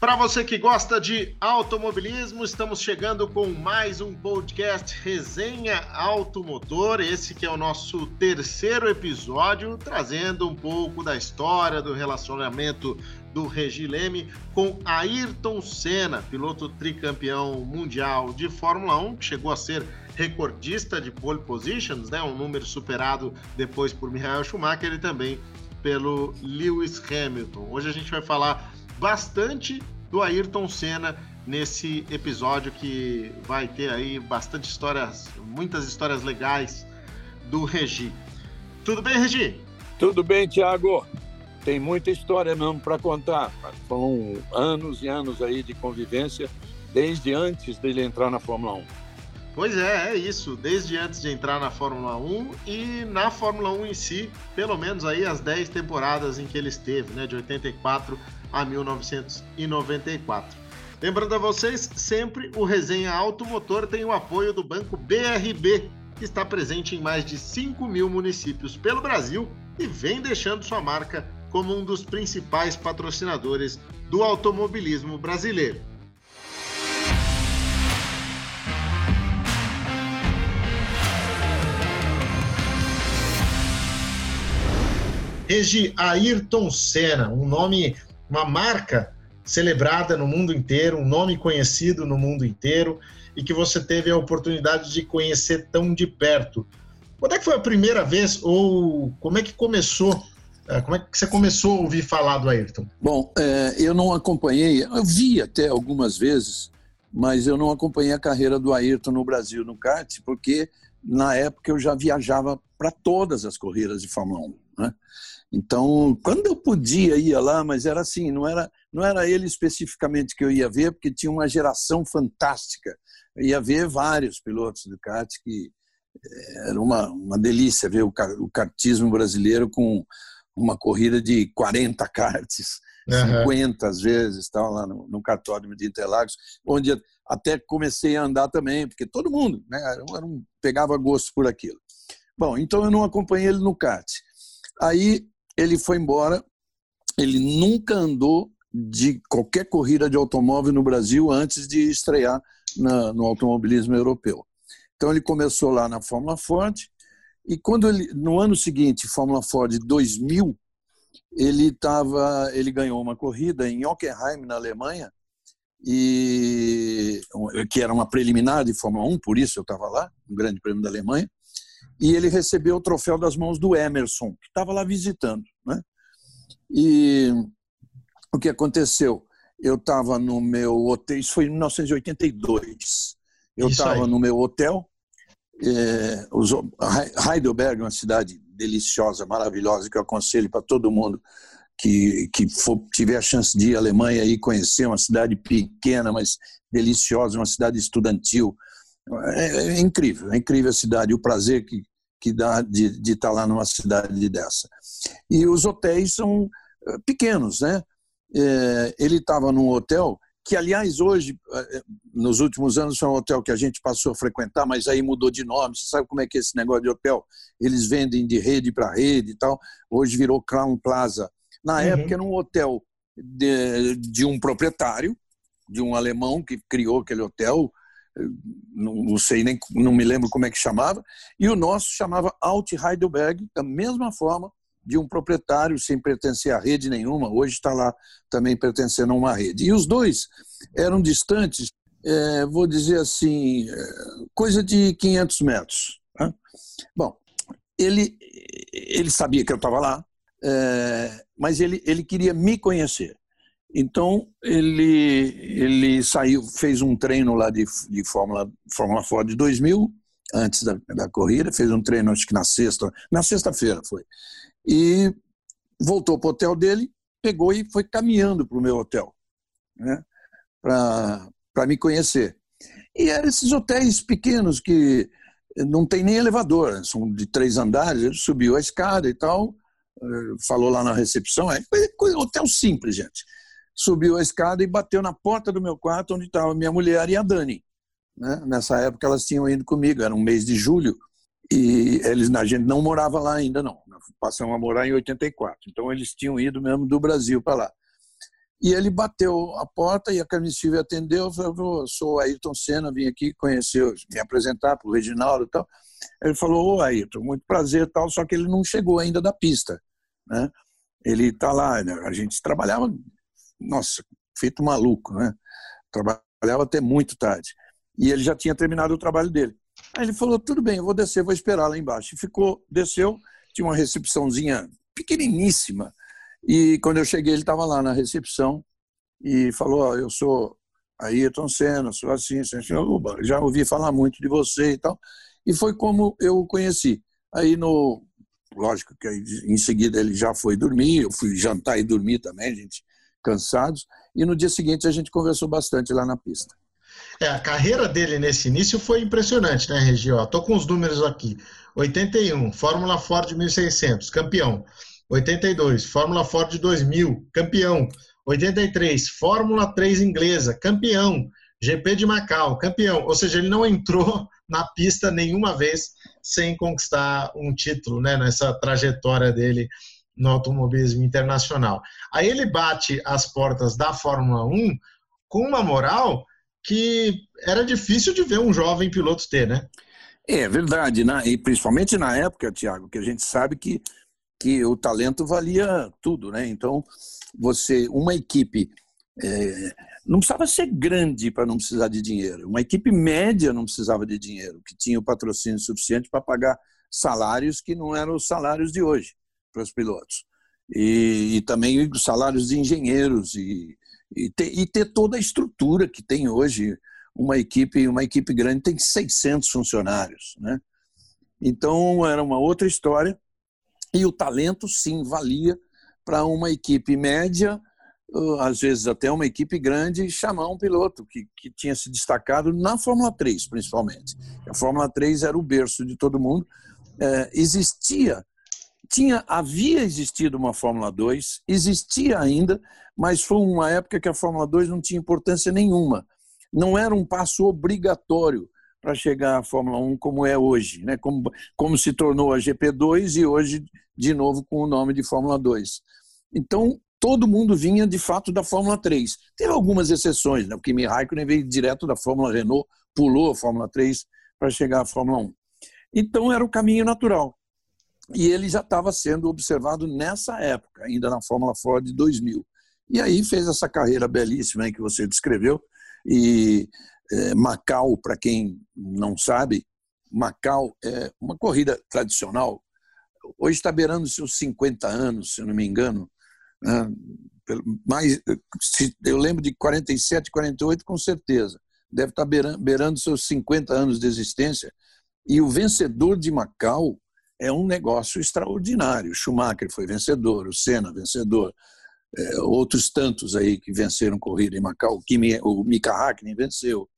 Para você que gosta de automobilismo, estamos chegando com mais um podcast Resenha Automotor. Esse que é o nosso terceiro episódio, trazendo um pouco da história do relacionamento do Regi Leme com Ayrton Senna, piloto tricampeão mundial de Fórmula 1, que chegou a ser recordista de pole positions, né? Um número superado depois por Michael Schumacher e também pelo Lewis Hamilton. Hoje a gente vai falar bastante do Ayrton Senna nesse episódio que vai ter aí bastante histórias, muitas histórias legais do Regi. Tudo bem, Regi? Tudo bem, Thiago. Tem muita história mesmo para contar. São anos e anos aí de convivência desde antes dele entrar na Fórmula 1. Pois é, é isso. Desde antes de entrar na Fórmula 1 e na Fórmula 1 em si, pelo menos aí as 10 temporadas em que ele esteve, né, de 84 a 1994. Lembrando a vocês, sempre o Resenha Automotor tem o apoio do Banco BRB, que está presente em mais de 5 mil municípios pelo Brasil e vem deixando sua marca como um dos principais patrocinadores do automobilismo brasileiro. Regi Ayrton Senna, um nome, uma marca celebrada no mundo inteiro, um nome conhecido no mundo inteiro e que você teve a oportunidade de conhecer tão de perto. Quando é que foi a primeira vez ou como é que começou? É, como é que você começou a ouvir falar do Ayrton? Bom, é, eu não acompanhei, eu vi até algumas vezes, mas eu não acompanhei a carreira do Ayrton no Brasil no kart, porque na época eu já viajava para todas as corridas de Fórmula 1. Né? Então, quando eu podia, ia lá, mas era assim, não era, não era ele especificamente que eu ia ver, porque tinha uma geração fantástica. Eu ia ver vários pilotos do kart que eh, era uma, uma delícia ver o, o kartismo brasileiro com uma corrida de 40 karts, uhum. 50 às vezes, tal, lá no, no cartódromo de Interlagos, onde até comecei a andar também, porque todo mundo né, era um, pegava gosto por aquilo. Bom, então eu não acompanhei ele no kart. Aí ele foi embora, ele nunca andou de qualquer corrida de automóvel no Brasil antes de estrear na, no automobilismo europeu. Então ele começou lá na Fórmula Ford e quando ele no ano seguinte, Fórmula Ford 2000, ele tava, ele ganhou uma corrida em Hockenheim na Alemanha e que era uma preliminar de Fórmula 1, por isso eu estava lá, um grande prêmio da Alemanha e ele recebeu o troféu das mãos do Emerson, que estava lá visitando. Né? E o que aconteceu? Eu estava no meu hotel, isso foi em 1982. Eu estava no meu hotel, é, Heidelberg, uma cidade deliciosa, maravilhosa, que eu aconselho para todo mundo que, que for, tiver a chance de ir à Alemanha e conhecer uma cidade pequena, mas deliciosa, uma cidade estudantil, é, é, incrível, é incrível a cidade, o prazer que, que dá de, de estar lá numa cidade dessa. E os hotéis são eh, pequenos, né? É, ele estava num hotel que, aliás, hoje, eh, nos últimos anos, foi um hotel que a gente passou a frequentar, mas aí mudou de nome. Você sabe como é que é esse negócio de hotel? Eles vendem de rede para rede e tal. Hoje virou Crown Plaza. Na uhum. época era um hotel de, de um proprietário, de um alemão que criou aquele hotel, não, sei nem, não me lembro como é que chamava, e o nosso chamava Alt Heidelberg, da mesma forma, de um proprietário sem pertencer a rede nenhuma, hoje está lá também pertencendo a uma rede. E os dois eram distantes, é, vou dizer assim, é, coisa de 500 metros. Né? Bom, ele, ele sabia que eu estava lá, é, mas ele, ele queria me conhecer. Então ele ele saiu, fez um treino lá de, de Fórmula Fórmula Ford 2000 antes da, da corrida, fez um treino acho que na sexta, na sexta-feira foi. E voltou para o hotel dele, pegou e foi caminhando para o meu hotel, né? Para me conhecer. E eram esses hotéis pequenos que não tem nem elevador, são de três andares. Ele subiu a escada e tal, eh, falou lá na recepção. É hotel simples, gente subiu a escada e bateu na porta do meu quarto, onde estava minha mulher e a Dani. Né? Nessa época elas tinham ido comigo, era um mês de julho, e eles, a gente não morava lá ainda, não. Passamos a morar em 84. Então eles tinham ido mesmo do Brasil para lá. E ele bateu a porta e a Carmen Silva atendeu. Falou: sou Ayrton Senna, vim aqui conhecer, me apresentar para o Reginaldo e tal. Ele falou: Ô Ayrton, muito prazer tal, só que ele não chegou ainda da pista. Né? Ele está lá, né? a gente trabalhava, nossa, feito maluco, né? Trabalhava até muito tarde. E ele já tinha terminado o trabalho dele. Aí ele falou: tudo bem, eu vou descer, vou esperar lá embaixo. E ficou, desceu, tinha uma recepçãozinha pequeniníssima e quando eu cheguei, ele estava lá na recepção e falou: oh, Eu sou Ayrton Senna, sou assim, assim, assim. já ouvi falar muito de você e tal. E foi como eu o conheci. Aí, no, lógico que em seguida ele já foi dormir, eu fui jantar e dormir também, gente, cansados. E no dia seguinte a gente conversou bastante lá na pista. É, a carreira dele nesse início foi impressionante, né, Regi? Estou com os números aqui. 81, Fórmula Ford 1600, campeão. 82, Fórmula Ford 2000, campeão. 83, Fórmula 3 inglesa, campeão. GP de Macau, campeão. Ou seja, ele não entrou na pista nenhuma vez sem conquistar um título né, nessa trajetória dele no automobilismo internacional. Aí ele bate as portas da Fórmula 1 com uma moral que era difícil de ver um jovem piloto ter, né? É verdade, né? e principalmente na época, Tiago, que a gente sabe que que o talento valia tudo, né? Então, você, uma equipe é, não precisava ser grande para não precisar de dinheiro. Uma equipe média não precisava de dinheiro, que tinha o patrocínio suficiente para pagar salários que não eram os salários de hoje para os pilotos. E, e também os salários de engenheiros e, e, ter, e ter toda a estrutura que tem hoje. Uma equipe, uma equipe grande tem 600 funcionários, né? Então era uma outra história e o talento, sim, valia para uma equipe média, às vezes até uma equipe grande, chamar um piloto que, que tinha se destacado na Fórmula 3, principalmente. A Fórmula 3 era o berço de todo mundo. É, existia, tinha, havia existido uma Fórmula 2, existia ainda, mas foi uma época que a Fórmula 2 não tinha importância nenhuma. Não era um passo obrigatório para chegar à Fórmula 1 como é hoje, né? como, como se tornou a GP2 e hoje, de novo, com o nome de Fórmula 2. Então, todo mundo vinha, de fato, da Fórmula 3. Teve algumas exceções, né? o Kimi Raikkonen veio direto da Fórmula Renault, pulou a Fórmula 3 para chegar à Fórmula 1. Então, era o caminho natural. E ele já estava sendo observado nessa época, ainda na Fórmula Ford de 2000. E aí fez essa carreira belíssima que você descreveu, e é, Macau, para quem não sabe, Macau é uma corrida tradicional. Hoje está beirando seus 50 anos, se não me engano. Né? Mais, eu lembro de 47, 48, com certeza. Deve estar tá beirando, beirando seus 50 anos de existência. E o vencedor de Macau é um negócio extraordinário. Schumacher foi vencedor, o Senna vencedor, é, outros tantos aí que venceram corrida em Macau, o, Mika Hakkinen venceu,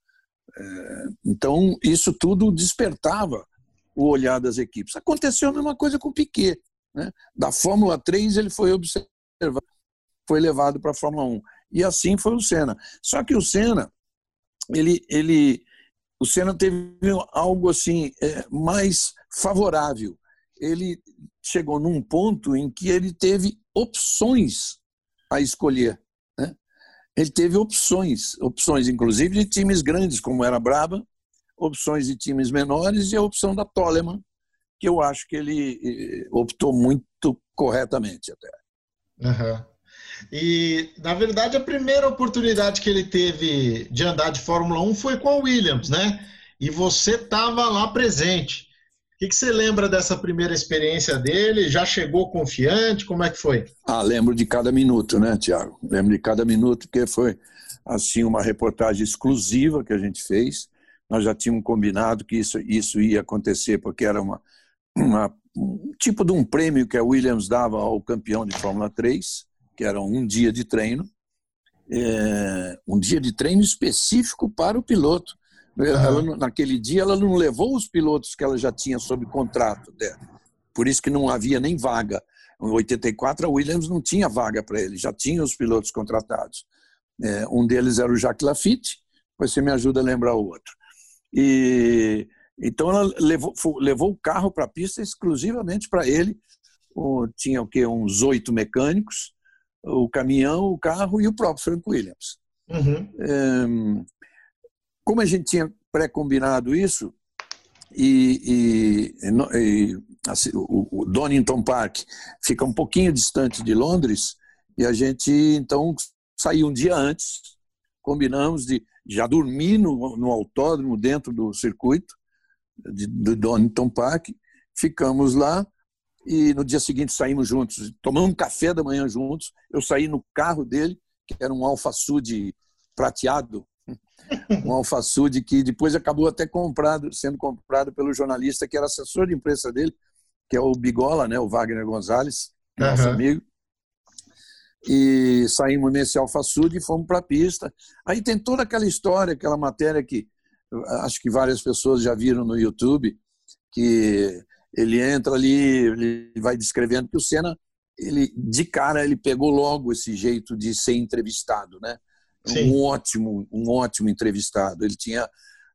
é, então, isso tudo despertava o olhar das equipes. Aconteceu a mesma coisa com o Piquet. Né? Da Fórmula 3, ele foi observado, foi levado para a Fórmula 1. E assim foi o Senna. Só que o Senna, ele, ele, o Senna teve algo assim é, mais favorável. Ele chegou num ponto em que ele teve opções a escolher ele teve opções, opções inclusive de times grandes, como era Braba, opções de times menores e a opção da Toleman, que eu acho que ele eh, optou muito corretamente até. Uhum. E, na verdade, a primeira oportunidade que ele teve de andar de Fórmula 1 foi com a Williams, né? E você estava lá presente que, que você lembra dessa primeira experiência dele? Já chegou confiante? Como é que foi? Ah, lembro de cada minuto, né, Tiago? Lembro de cada minuto, porque foi assim uma reportagem exclusiva que a gente fez. Nós já tínhamos combinado que isso, isso ia acontecer, porque era uma, uma um tipo de um prêmio que a Williams dava ao campeão de Fórmula 3, que era um dia de treino. É, um dia de treino específico para o piloto. Ela, naquele dia ela não levou os pilotos que ela já tinha sob contrato dela. Por isso que não havia nem vaga. Em 84 a Williams não tinha vaga para ele, já tinha os pilotos contratados. É, um deles era o Jacques Lafitte, depois você me ajuda a lembrar o outro. E então ela levou, levou o carro para a pista exclusivamente para ele. O, tinha o que uns oito mecânicos, o caminhão, o carro e o próprio Frank Williams. Uhum. É, como a gente tinha pré-combinado isso, e, e, e assim, o, o Donington Park fica um pouquinho distante de Londres, e a gente então saiu um dia antes, combinamos de já dormir no, no autódromo dentro do circuito de, do Donington Park, ficamos lá e no dia seguinte saímos juntos, tomamos um café da manhã juntos. Eu saí no carro dele, que era um Alfa Sud prateado, um Alfa Sud que depois acabou até comprado, sendo comprado pelo jornalista que era assessor de imprensa dele, que é o Bigola, né, o Wagner Gonzalez, nosso uhum. amigo. E saímos nesse Alfa Sud e fomos para a pista. Aí tem toda aquela história, aquela matéria que acho que várias pessoas já viram no YouTube, que ele entra ali, ele vai descrevendo que o Senna, ele de cara ele pegou logo esse jeito de ser entrevistado, né? Sim. Um ótimo, um ótimo entrevistado. Ele tinha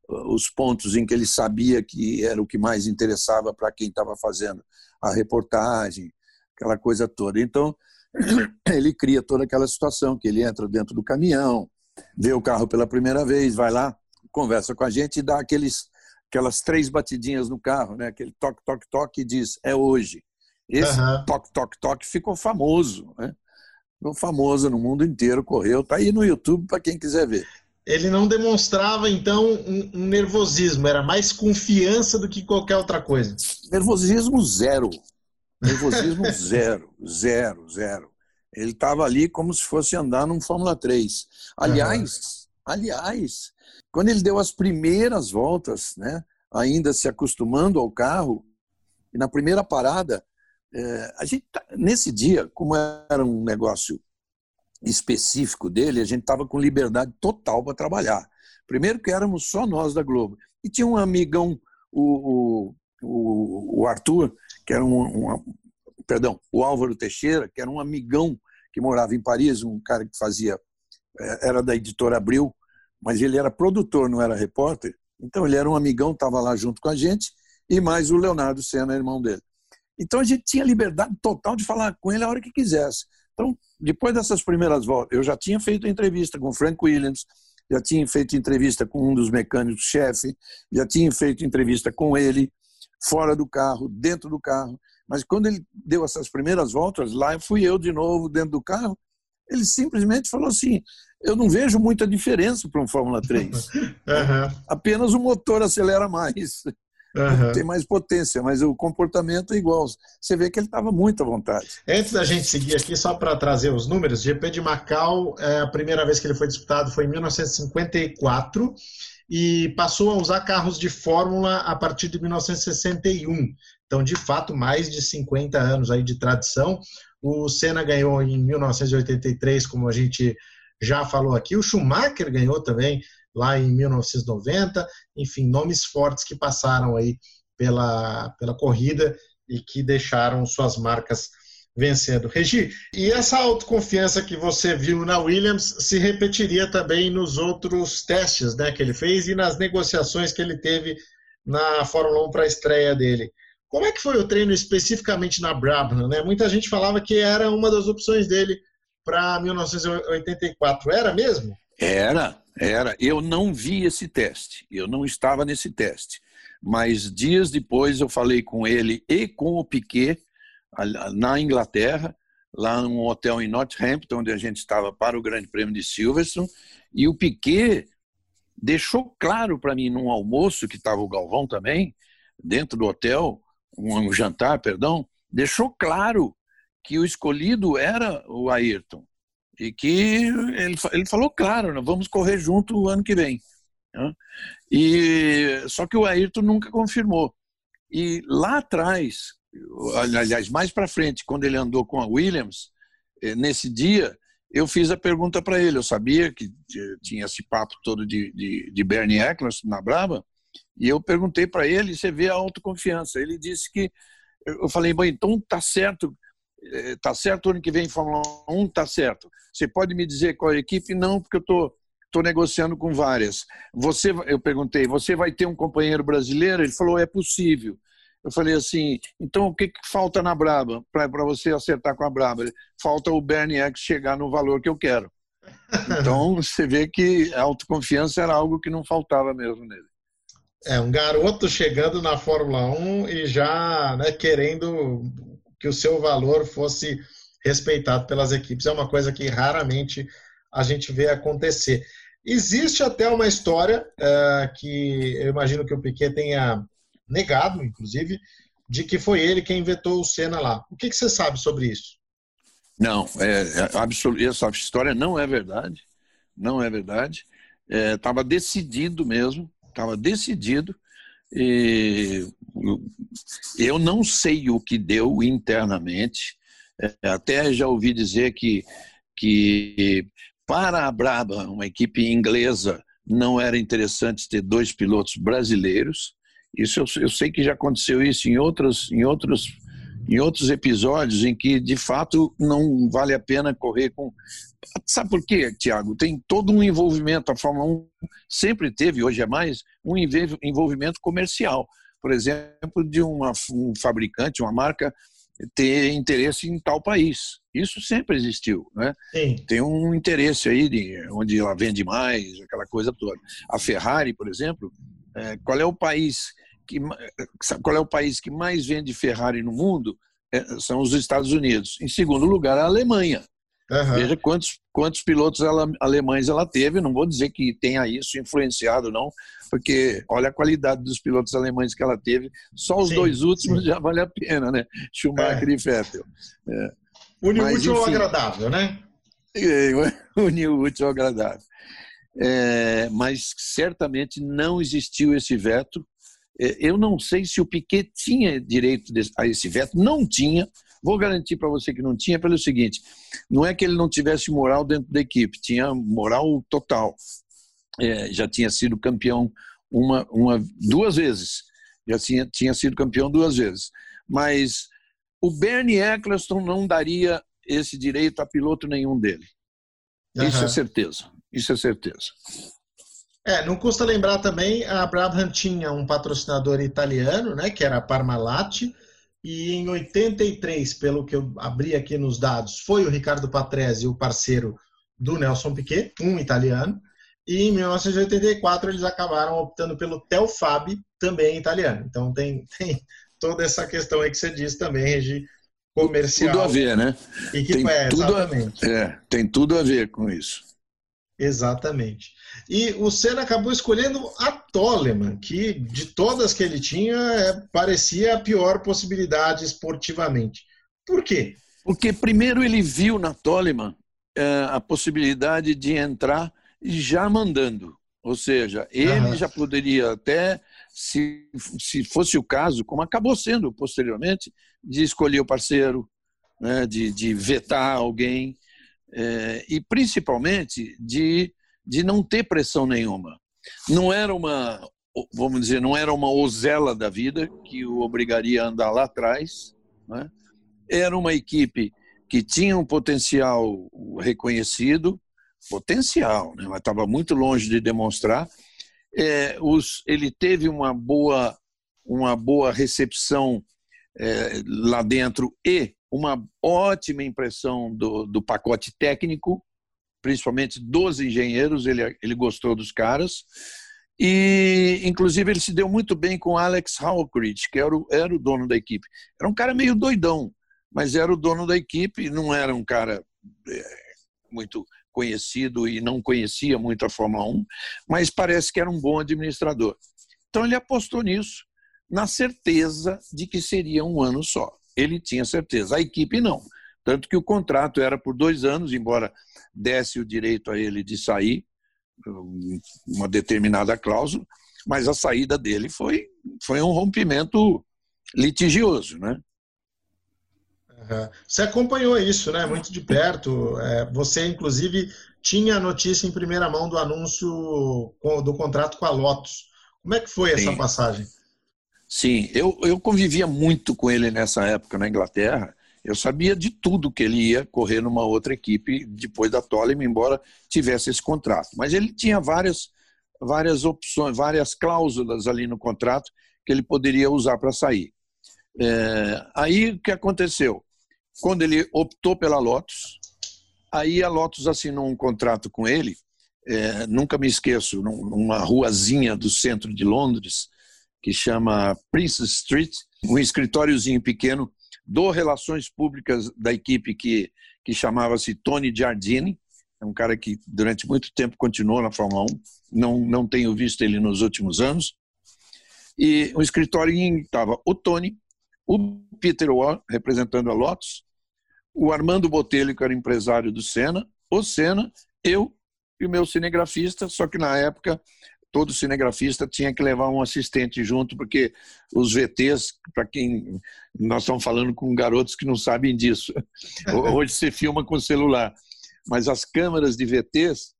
uh, os pontos em que ele sabia que era o que mais interessava para quem estava fazendo a reportagem, aquela coisa toda. Então, ele cria toda aquela situação que ele entra dentro do caminhão, vê o carro pela primeira vez, vai lá, conversa com a gente e dá aqueles aquelas três batidinhas no carro, né? Aquele toque, toque, toque e diz, é hoje. Esse uhum. toque, toque, toque ficou famoso, né? Famoso no mundo inteiro, correu, tá aí no YouTube para quem quiser ver. Ele não demonstrava, então, um, um nervosismo, era mais confiança do que qualquer outra coisa. Nervosismo zero. Nervosismo zero, zero, zero. Ele estava ali como se fosse andar num Fórmula 3. Aliás, uhum. aliás, quando ele deu as primeiras voltas, né, ainda se acostumando ao carro, e na primeira parada, é, a gente tá, nesse dia, como era um negócio específico dele, a gente estava com liberdade total para trabalhar. Primeiro que éramos só nós da Globo. E tinha um amigão, o, o, o Arthur, que era um, um, Perdão, o Álvaro Teixeira, que era um amigão que morava em Paris, um cara que fazia. É, era da editora Abril, mas ele era produtor, não era repórter. Então ele era um amigão, estava lá junto com a gente, e mais o Leonardo Senna, irmão dele. Então a gente tinha liberdade total de falar com ele a hora que quisesse. Então, depois dessas primeiras voltas, eu já tinha feito entrevista com o Frank Williams, já tinha feito entrevista com um dos mecânicos-chefe, já tinha feito entrevista com ele, fora do carro, dentro do carro. Mas quando ele deu essas primeiras voltas, lá fui eu de novo dentro do carro, ele simplesmente falou assim: eu não vejo muita diferença para um Fórmula 3. Uhum. Apenas o motor acelera mais. Uhum. Tem mais potência, mas o comportamento é igual. Você vê que ele estava muito à vontade. Antes da gente seguir aqui, só para trazer os números, GP de Macau, é, a primeira vez que ele foi disputado foi em 1954 e passou a usar carros de Fórmula a partir de 1961. Então, de fato, mais de 50 anos aí de tradição. O Senna ganhou em 1983, como a gente já falou aqui. O Schumacher ganhou também lá em 1990. Enfim, nomes fortes que passaram aí pela, pela corrida e que deixaram suas marcas vencendo. Regi, e essa autoconfiança que você viu na Williams se repetiria também nos outros testes né, que ele fez e nas negociações que ele teve na Fórmula 1 para a estreia dele. Como é que foi o treino especificamente na Brabham? Né? Muita gente falava que era uma das opções dele para 1984. Era mesmo? Era, era. Eu não vi esse teste. Eu não estava nesse teste. Mas dias depois eu falei com ele e com o Piquet na Inglaterra, lá num hotel em Northampton, onde a gente estava para o Grande Prêmio de Silverstone, e o Piquet deixou claro para mim num almoço que estava o Galvão também dentro do hotel um jantar, perdão, deixou claro que o escolhido era o Ayrton e que ele, ele falou claro, nós vamos correr junto o ano que vem. Né? E só que o Ayrton nunca confirmou. E lá atrás, aliás, mais para frente, quando ele andou com a Williams, eh, nesse dia, eu fiz a pergunta para ele. Eu sabia que tinha esse papo todo de, de, de Bernie Eccleston na Braba, e eu perguntei para ele, você vê a autoconfiança. Ele disse que eu falei, bom, então tá certo, eh, tá certo ano que vem Fórmula 1, tá certo. Você pode me dizer qual é a equipe? Não, porque eu tô tô negociando com várias. Você, eu perguntei, você vai ter um companheiro brasileiro? Ele falou, é possível. Eu falei assim, então o que, que falta na Braba para você acertar com a Braba? Falta o Bernie X chegar no valor que eu quero. Então você vê que a autoconfiança era algo que não faltava mesmo nele. É, um garoto chegando na Fórmula 1 e já né, querendo que o seu valor fosse respeitado pelas equipes. É uma coisa que raramente a gente vê acontecer. Existe até uma história uh, que eu imagino que o Piquet tenha negado, inclusive, de que foi ele quem inventou o Senna lá. O que, que você sabe sobre isso? Não, é, é essa história não é verdade. Não é verdade. Estava é, decidido mesmo, estava decidido. E eu não sei o que deu internamente. É, até já ouvi dizer que, que para a Braba, uma equipe inglesa, não era interessante ter dois pilotos brasileiros. Isso eu, eu sei que já aconteceu isso em outros, em outros em outros episódios em que de fato não vale a pena correr com. Sabe por quê, Tiago? Tem todo um envolvimento. A Fórmula 1 sempre teve, hoje é mais, um envolvimento comercial. Por exemplo, de uma, um fabricante, uma marca ter interesse em tal país. Isso sempre existiu, né? Sim. Tem um interesse aí de onde ela vende mais, aquela coisa toda. A Ferrari, por exemplo, é, qual é o país que qual é o país que mais vende Ferrari no mundo? É, são os Estados Unidos. Em segundo lugar, a Alemanha. Uhum. Veja quantos, quantos pilotos ela, alemães ela teve. Não vou dizer que tenha isso influenciado, não, porque olha a qualidade dos pilotos alemães que ela teve. Só os sim, dois últimos sim. já vale a pena, né? Schumacher é. e Vettel. É. Unir útil ao agradável, né? É, unir útil ao agradável. É, mas certamente não existiu esse veto. É, eu não sei se o Piquet tinha direito a esse veto, não tinha. Vou garantir para você que não tinha, pelo seguinte: não é que ele não tivesse moral dentro da equipe, tinha moral total. É, já tinha sido campeão uma, uma, duas vezes, já tinha, tinha sido campeão duas vezes. Mas o Bernie Eccleston não daria esse direito a piloto nenhum dele. Uhum. Isso é certeza. Isso é certeza. É, não custa lembrar também, a Brabham tinha um patrocinador italiano, né, que era a Parmalat, e em 83, pelo que eu abri aqui nos dados, foi o Ricardo Patrese, o parceiro do Nelson Piquet, um italiano, e em 1984 eles acabaram optando pelo Telfab, também italiano. Então tem, tem toda essa questão aí que você disse também, Regi, comercial. Tudo a ver, né? E que, tem, é, tudo a, é, tem tudo a ver com isso. Exatamente. E o Senna acabou escolhendo a Toleman, que de todas que ele tinha, é, parecia a pior possibilidade esportivamente. Por quê? Porque primeiro ele viu na Toleman é, a possibilidade de entrar já mandando. Ou seja, ele já poderia até, se, se fosse o caso, como acabou sendo posteriormente, de escolher o parceiro, né, de, de vetar alguém é, e principalmente de, de não ter pressão nenhuma. Não era uma, vamos dizer, não era uma ozela da vida que o obrigaria a andar lá atrás. Né? Era uma equipe que tinha um potencial reconhecido, potencial, né? mas estava muito longe de demonstrar. É, os, ele teve uma boa, uma boa recepção é, lá dentro e uma ótima impressão do, do pacote técnico, principalmente dos engenheiros, ele, ele gostou dos caras. E, inclusive, ele se deu muito bem com Alex Hawkridge, que era o, era o dono da equipe. Era um cara meio doidão, mas era o dono da equipe, não era um cara é, muito conhecido e não conhecia muito a Fórmula 1, mas parece que era um bom administrador. Então, ele apostou nisso, na certeza de que seria um ano só ele tinha certeza, a equipe não. Tanto que o contrato era por dois anos, embora desse o direito a ele de sair, uma determinada cláusula, mas a saída dele foi, foi um rompimento litigioso, né? Você acompanhou isso, né? Muito de perto. É, você, inclusive, tinha a notícia em primeira mão do anúncio do contrato com a Lotus. Como é que foi Sim. essa passagem? Sim, eu, eu convivia muito com ele nessa época na Inglaterra. Eu sabia de tudo que ele ia correr numa outra equipe depois da Toleman, embora tivesse esse contrato. Mas ele tinha várias, várias opções, várias cláusulas ali no contrato que ele poderia usar para sair. É, aí o que aconteceu? Quando ele optou pela Lotus, aí a Lotus assinou um contrato com ele, é, nunca me esqueço, numa ruazinha do centro de Londres, que chama Princess Street, um escritóriozinho pequeno do Relações Públicas da equipe que, que chamava-se Tony Giardini, é um cara que durante muito tempo continuou na Fórmula 1, não, não tenho visto ele nos últimos anos. E um escritório estava o Tony, o Peter Waugh, representando a Lotus, o Armando Botelho, que era empresário do Senna, o Senna, eu e o meu cinegrafista, só que na época todo cinegrafista tinha que levar um assistente junto, porque os VTs, para quem nós estamos falando com garotos que não sabem disso, hoje se filma com celular, mas as câmeras de VTs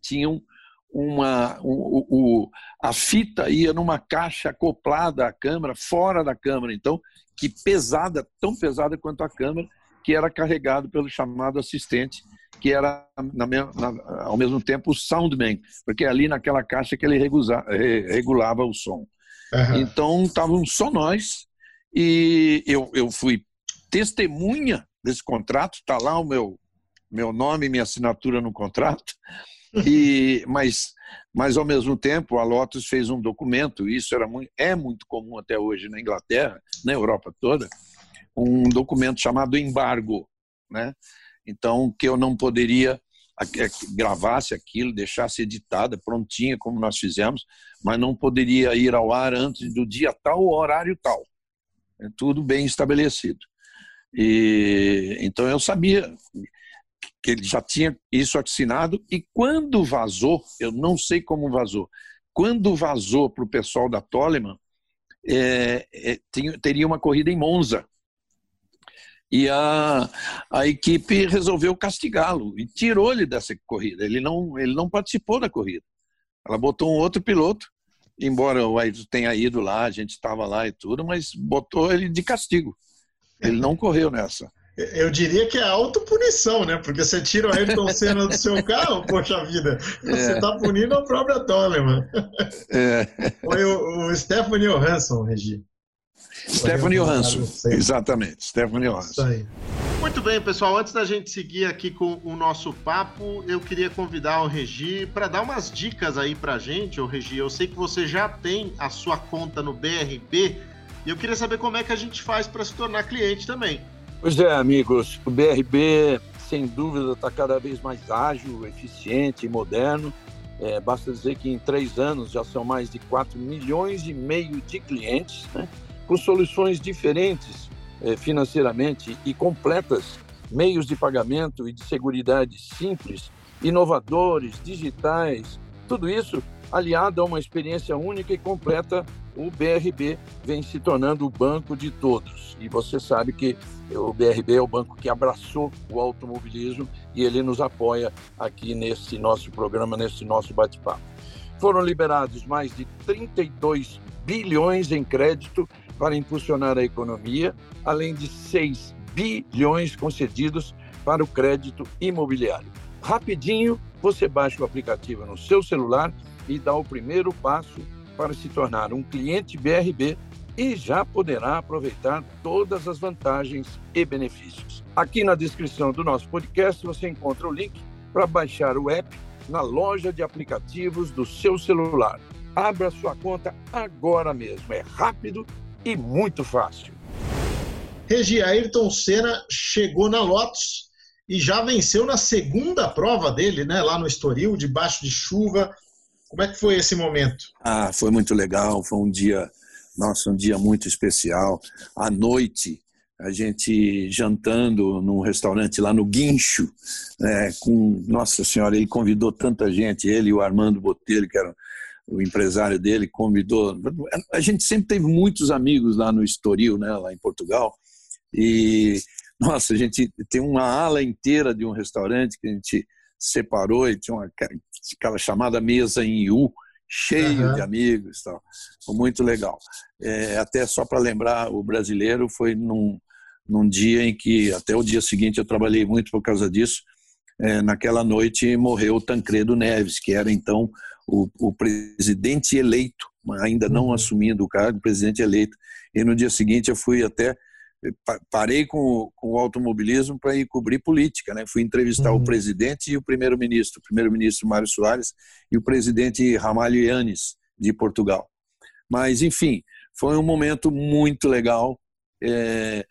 tinham uma o, o, a fita ia numa caixa acoplada à câmera, fora da câmera, então que pesada, tão pesada quanto a câmera, que era carregado pelo chamado assistente, que era na, na, ao mesmo tempo o soundman, porque é ali naquela caixa que ele regulava, regulava o som. Uhum. Então estavam só nós e eu, eu fui testemunha desse contrato, está lá o meu meu nome minha assinatura no contrato. E, mas, mas, ao mesmo tempo, a Lotus fez um documento, isso era muito, é muito comum até hoje na Inglaterra, na Europa toda, um documento chamado embargo. Né? Então, que eu não poderia gravasse aquilo, deixasse editada, prontinha, como nós fizemos, mas não poderia ir ao ar antes do dia tal, horário tal. É tudo bem estabelecido. E então eu sabia que ele já tinha isso assinado e quando vazou, eu não sei como vazou, quando vazou para o pessoal da Toleman, é, é, teria uma corrida em Monza. E a, a equipe resolveu castigá-lo e tirou ele dessa corrida. Ele não, ele não participou da corrida. Ela botou um outro piloto, embora o Ayrton tenha ido lá, a gente estava lá e tudo, mas botou ele de castigo. Ele não correu nessa. Eu diria que é autopunição, né? Porque você tira o Ayrton Senna do seu carro, poxa vida, você está é. punindo a própria Toleman. É. Foi o, o Stephanie Johansson, Regi. Stephanie Johansson, exatamente, Stephanie Johansson. Muito bem, pessoal. Antes da gente seguir aqui com o nosso papo, eu queria convidar o Regi para dar umas dicas aí para gente. O Regi, eu sei que você já tem a sua conta no BRB e eu queria saber como é que a gente faz para se tornar cliente também. Pois é, amigos, o BRB, sem dúvida, está cada vez mais ágil, eficiente e moderno. É, basta dizer que em três anos já são mais de 4 milhões e meio de clientes, né, com soluções diferentes é, financeiramente e completas, meios de pagamento e de segurança simples, inovadores, digitais, tudo isso aliado a uma experiência única e completa o BRB vem se tornando o banco de todos. E você sabe que o BRB é o banco que abraçou o automobilismo e ele nos apoia aqui nesse nosso programa, nesse nosso bate-papo. Foram liberados mais de 32 bilhões em crédito para impulsionar a economia, além de 6 bilhões concedidos para o crédito imobiliário. Rapidinho, você baixa o aplicativo no seu celular e dá o primeiro passo para se tornar um cliente BRB e já poderá aproveitar todas as vantagens e benefícios. Aqui na descrição do nosso podcast você encontra o link para baixar o app na loja de aplicativos do seu celular. Abra sua conta agora mesmo. É rápido e muito fácil. Regi Ayrton Senna chegou na Lotus e já venceu na segunda prova dele, né, lá no Estoril, debaixo de chuva, como é que foi esse momento? Ah, foi muito legal, foi um dia, nossa, um dia muito especial. À noite, a gente jantando num restaurante lá no Guincho, né, com, nossa senhora, ele convidou tanta gente, ele e o Armando Botelho, que era o empresário dele, convidou. A gente sempre teve muitos amigos lá no Estoril, né, lá em Portugal, e, nossa, a gente tem uma ala inteira de um restaurante que a gente separou e tinha uma, aquela chamada mesa em U, cheio uhum. de amigos tal. Foi muito legal. É, até só para lembrar, o brasileiro foi num, num dia em que, até o dia seguinte, eu trabalhei muito por causa disso. É, naquela noite morreu Tancredo Neves, que era então o, o presidente eleito ainda não uhum. assumindo o cargo, presidente eleito. E no dia seguinte eu fui até parei com, com o automobilismo para ir cobrir política, né? Fui entrevistar uhum. o presidente e o primeiro-ministro, o primeiro-ministro Mário Soares e o presidente Ramalho Yanes de Portugal. Mas enfim, foi um momento muito legal. É,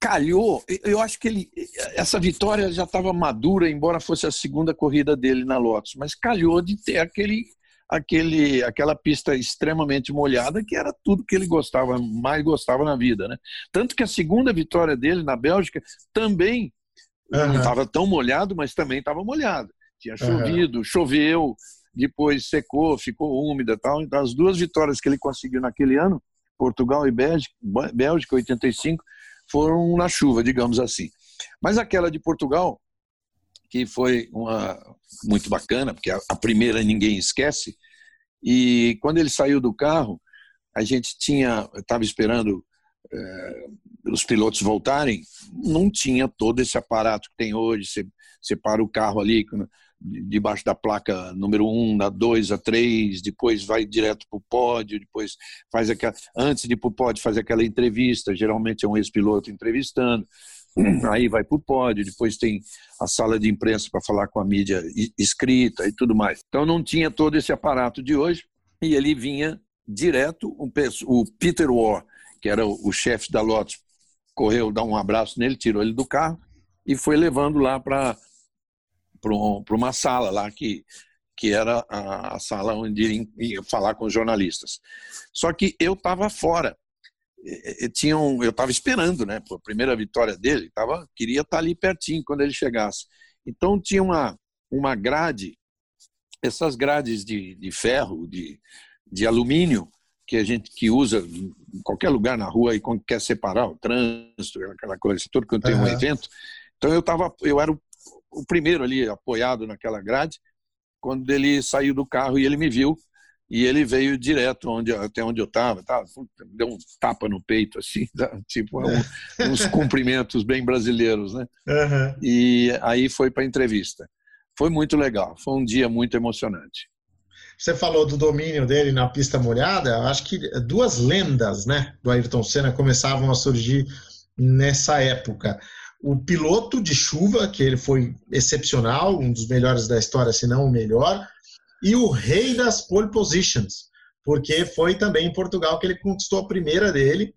calhou, eu acho que ele, essa vitória já estava madura, embora fosse a segunda corrida dele na Lotus, mas calhou de ter aquele aquele, aquela pista extremamente molhada, que era tudo que ele gostava, mais gostava na vida. Né? Tanto que a segunda vitória dele na Bélgica também uhum. não estava tão molhado, mas também estava molhado. Tinha chovido, uhum. choveu, depois secou, ficou úmida tal. Então, as duas vitórias que ele conseguiu naquele ano, Portugal e Bélgica, Bélgica 85, foram na chuva, digamos assim. Mas aquela de Portugal, que foi uma muito bacana, porque a, primeira ninguém esquece. E quando ele saiu do carro, a gente tinha, estava esperando é, os pilotos voltarem, não tinha todo esse aparato que tem hoje. Você separa o carro ali debaixo da placa número 1, um, da 2, a 3, depois vai direto para o pódio, depois faz aquela. Antes de ir para o pódio, faz aquela entrevista, geralmente é um ex-piloto entrevistando. aí vai para o pódio, depois tem a sala de imprensa para falar com a mídia escrita e tudo mais. Então não tinha todo esse aparato de hoje e ele vinha direto, o Peter War, que era o chefe da Lotus, correu, dar um abraço nele, tirou ele do carro e foi levando lá para uma sala lá que, que era a, sala onde ia falar com os jornalistas. Só que eu estava fora tinham, eu estava esperando, né? A primeira vitória dele, tava, queria estar tá ali pertinho quando ele chegasse. Então tinha uma, uma grade, essas grades de, de ferro, de, de alumínio, que a gente que usa em qualquer lugar na rua e quando quer separar o trânsito, aquela coisa, tudo quando tem uhum. um evento. Então eu tava, eu era o, o primeiro ali apoiado naquela grade quando ele saiu do carro e ele me viu e ele veio direto onde, até onde eu estava, tá? deu um tapa no peito, assim, tá? tipo um, uns cumprimentos bem brasileiros, né? Uhum. E aí foi para a entrevista. Foi muito legal, foi um dia muito emocionante. Você falou do domínio dele na pista molhada, acho que duas lendas né, do Ayrton Senna começavam a surgir nessa época. O piloto de chuva, que ele foi excepcional, um dos melhores da história, se não o melhor, e o rei das pole positions, porque foi também em Portugal que ele conquistou a primeira dele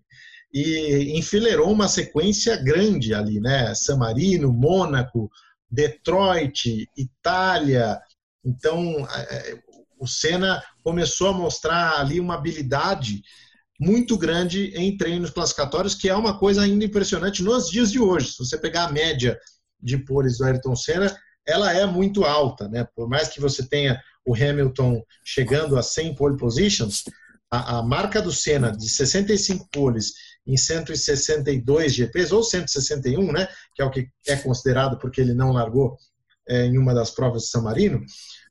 e enfileirou uma sequência grande ali, né? San Marino, Mônaco, Detroit, Itália. Então, é, o Senna começou a mostrar ali uma habilidade muito grande em treinos classificatórios, que é uma coisa ainda impressionante nos dias de hoje. Se você pegar a média de poles do Ayrton Senna, ela é muito alta, né? Por mais que você tenha o Hamilton chegando a 100 pole positions, a, a marca do Senna de 65 poles em 162 GPs, ou 161, né, que é o que é considerado porque ele não largou é, em uma das provas de San Marino,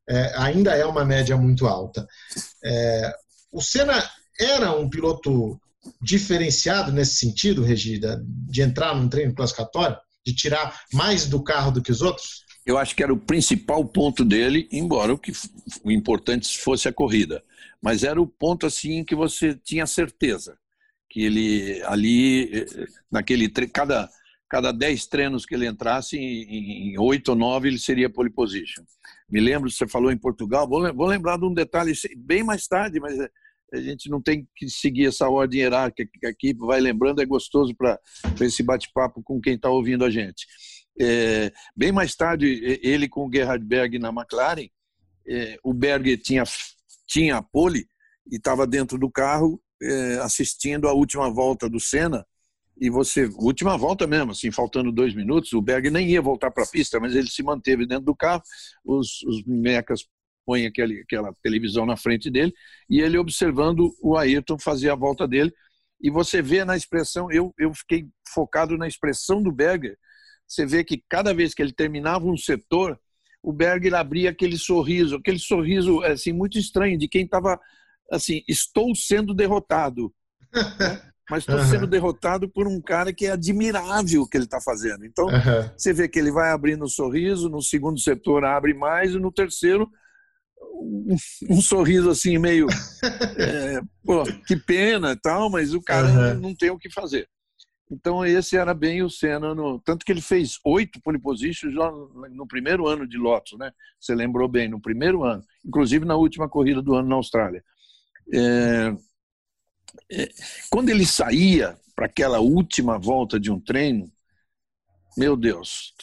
é, ainda é uma média muito alta. É, o Senna era um piloto diferenciado nesse sentido, Regida, de entrar num treino classificatório, de tirar mais do carro do que os outros? eu acho que era o principal ponto dele, embora o que o importante fosse a corrida. Mas era o ponto assim que você tinha certeza que ele ali naquele cada cada dez treinos que ele entrasse em oito ou nove ele seria pole position. Me lembro, você falou em Portugal, vou, lembrar de um detalhe bem mais tarde, mas é, a gente não tem que seguir essa ordem hierárquica que aqui vai lembrando, é gostoso para esse bate-papo com quem está ouvindo a gente. É, bem mais tarde, ele com o Gerhard Berg na McLaren, é, o Berg tinha, tinha a pole e estava dentro do carro é, assistindo a última volta do Senna. E você, última volta mesmo, assim, faltando dois minutos, o Berg nem ia voltar para a pista, mas ele se manteve dentro do carro. Os, os mecas põem aquele, aquela televisão na frente dele e ele observando o Ayrton fazer a volta dele. E você vê na expressão, eu, eu fiquei focado na expressão do Berger, você vê que cada vez que ele terminava um setor, o Berger abria aquele sorriso, aquele sorriso assim muito estranho de quem estava assim, estou sendo derrotado. Né? Mas estou uhum. sendo derrotado por um cara que é admirável o que ele está fazendo. Então, uhum. você vê que ele vai abrindo o sorriso, no segundo setor abre mais, e no terceiro, um, um sorriso assim meio, é, pô, que pena tal, mas o cara uhum. não tem o que fazer. Então esse era bem o Senna, no, tanto que ele fez oito pole positions no primeiro ano de Lotus, né? Você lembrou bem, no primeiro ano, inclusive na última corrida do ano na Austrália. É, é, quando ele saía para aquela última volta de um treino, meu Deus,